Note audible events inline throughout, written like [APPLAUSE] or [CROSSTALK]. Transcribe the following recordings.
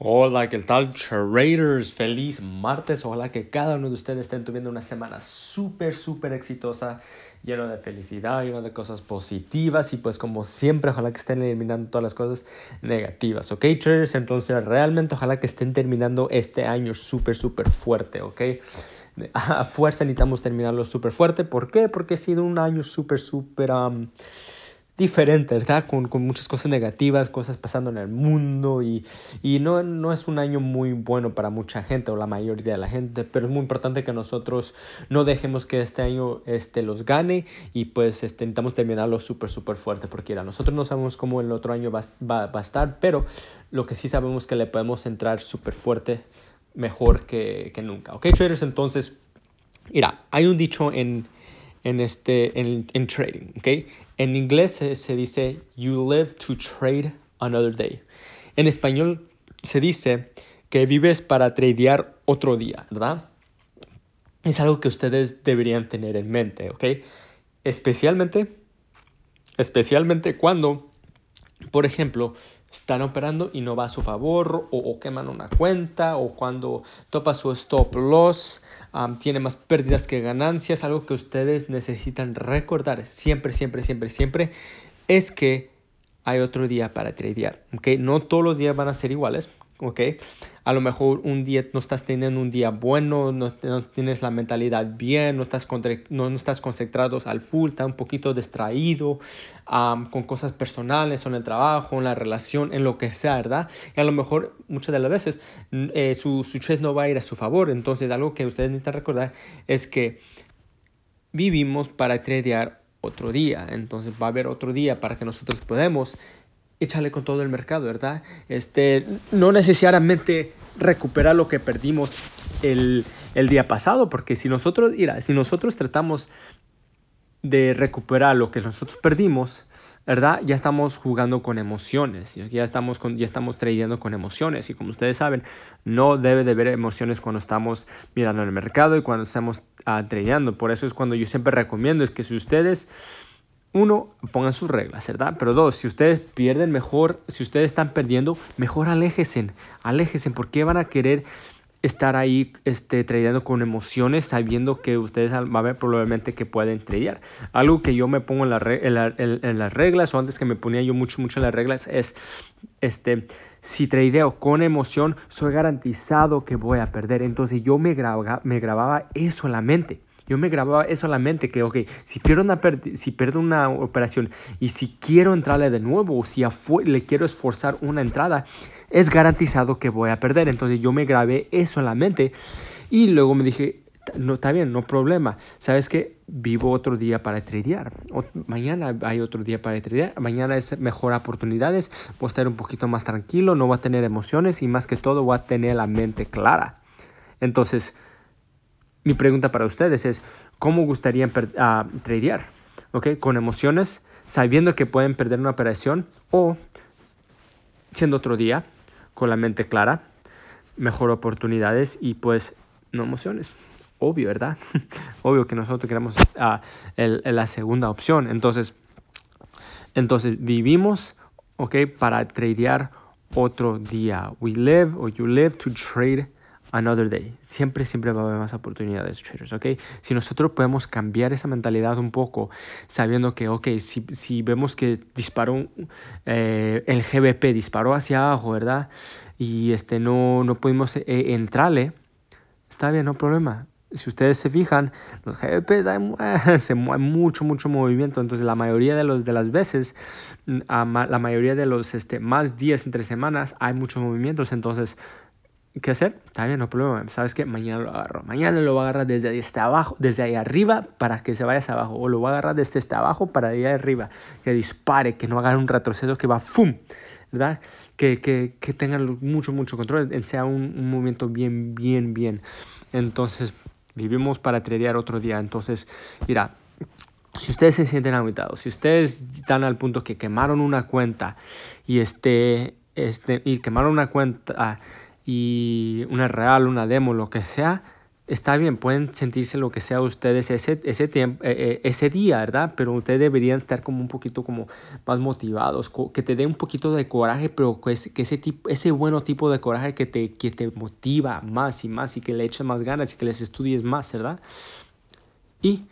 Hola, ¿qué tal traders? Feliz martes. Ojalá que cada uno de ustedes estén teniendo una semana súper, súper exitosa, lleno de felicidad, lleno de cosas positivas y pues como siempre, ojalá que estén eliminando todas las cosas negativas, ¿ok traders? Entonces realmente ojalá que estén terminando este año súper, súper fuerte, ¿ok? A fuerza necesitamos terminarlo súper fuerte. ¿Por qué? Porque ha sido un año súper, súper diferente, ¿verdad? Con, con, muchas cosas negativas, cosas pasando en el mundo y, y, no, no es un año muy bueno para mucha gente o la mayoría de la gente, pero es muy importante que nosotros no dejemos que este año este, los gane y pues este, intentamos terminarlo súper, súper fuerte porque nosotros no sabemos cómo el otro año va, va, va a estar, pero lo que sí sabemos es que le podemos entrar súper fuerte mejor que, que nunca. ¿Ok, traders? Entonces, mira, hay un dicho en en, este, en, en trading. ¿okay? En inglés se, se, dice you live to trade another day. En español se dice que vives para tradear otro día, ¿verdad? Es algo que ustedes deberían tener en mente, ¿ok? Especialmente, especialmente cuando, por ejemplo, están operando y no va a su favor o, queman una cuenta o cuando topa su stop loss tiene más pérdidas que ganancias, algo que ustedes necesitan recordar siempre, siempre, siempre, siempre, es que hay otro día para tradear. No todos los días van a ser iguales, ¿ok? A lo mejor un día no estás teniendo un día bueno, no, no tienes la mentalidad bien, no estás, no, no estás concentrado al full, estás un poquito distraído con cosas personales, en el trabajo, en la relación, en lo que sea, ¿verdad? Y a lo mejor muchas de las veces eh, su, su trade no va a ir a su favor. Entonces, algo que ustedes necesitan recordar es que vivimos para tradear otro día. Entonces, va a haber otro día para que nosotros podamos echarle con todo el mercado, ¿verdad? Este, no necesariamente recuperar lo que perdimos el, el día pasado, porque si nosotros, si nosotros tratamos de recuperar lo que nosotros perdimos, ¿verdad? Ya estamos jugando con emociones, ya estamos, con, ya estamos trayendo con emociones y como ustedes saben, no debe de haber emociones cuando estamos mirando el mercado y cuando estamos uh. Por eso es cuando yo siempre recomiendo es que si ustedes uno, pongan sus reglas, ¿verdad? Pero dos, si ustedes pierden mejor, si ustedes están perdiendo, mejor aléjense, aléjense, porque van a querer estar ahí este, tradeando con emociones, sabiendo que ustedes va a ver probablemente que pueden tradear. Algo que yo me pongo en, la las reglas, o antes que me ponía yo mucho, mucho en las reglas, es, este, si tradeo con emoción, soy garantizado que voy a perder. Entonces yo me, graba, me grababa eso en la mente. Yo me grababa eso en la mente, que, ok, si pierdo una, si pierdo una operación y si quiero entrarle de nuevo, o si le quiero esforzar una entrada, es garantizado que voy a perder. Entonces yo me grabé eso en la mente y luego me dije, no está bien, no problema. ¿Sabes qué? Vivo otro día para tradear. Mañana hay otro día para tradear. Mañana es mejor oportunidades. Voy a estar un poquito más tranquilo, no voy a tener emociones y más que todo voy a tener la mente clara. Entonces, mi pregunta para ustedes es, ¿cómo gustarían uh, tradear? ¿Okay? ¿Con emociones, sabiendo que pueden perder una operación o siendo otro día, con la mente clara, mejor oportunidades y pues no emociones? Obvio, ¿verdad? [LAUGHS] Obvio que nosotros queremos uh, la segunda opción. Entonces, entonces vivimos, ¿ok? Para tradear otro día. We live or you live to trade another day. Siempre, siempre va a haber más oportunidades, traders, ¿ok? Si nosotros podemos cambiar esa mentalidad un poco, sabiendo que, ok, si, si vemos que disparó, eh, el GBP disparó hacia abajo, ¿verdad? Y este, no, no pudimos eh, entrarle, está bien, no problema. Si ustedes se fijan, los GBPs hay, [LAUGHS] se mueve mucho, mucho movimiento. Entonces, la mayoría de, los, de las veces, la mayoría de los este, más días entre semanas, hay muchos movimientos. Entonces, ¿Qué hacer? Está bien, no problema. ¿Sabes qué? Mañana lo agarro. Mañana lo voy a agarrar desde ahí hasta abajo, desde ahí arriba para que se vaya hacia abajo. O lo voy a agarrar desde este abajo para ahí arriba. Que dispare, que no haga un retroceso que va ¡fum! ¿Verdad? Que, que, que tengan mucho, mucho control. Sea un, un, movimiento bien, bien, bien. Entonces, vivimos para tradear otro día. Entonces, mira, si ustedes se sienten aguitados, si ustedes están al punto que quemaron una cuenta y, este, este, y quemaron una cuenta y una real, una demo, lo que sea, está bien, pueden sentirse lo que sea ustedes ese, ese, eh, eh, día, ¿verdad? Pero ustedes deberían estar como un poquito como más motivados, que te dé un poquito de coraje, pero que, que ese, tipo, ese bueno tipo de coraje que te, que te motiva más y más y que le eches más ganas y que les estudies más, ¿verdad? Y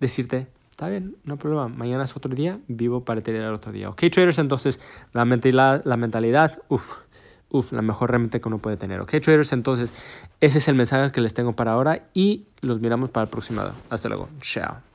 decirte, está bien, no problema, mañana es otro día, vivo para tener otro día. Ok, traders, entonces la mentalidad uff Uf, la mejor herramienta que uno puede tener. Ok, traders, entonces ese es el mensaje que les tengo para ahora y los miramos para el próximo. Hasta luego. Chao.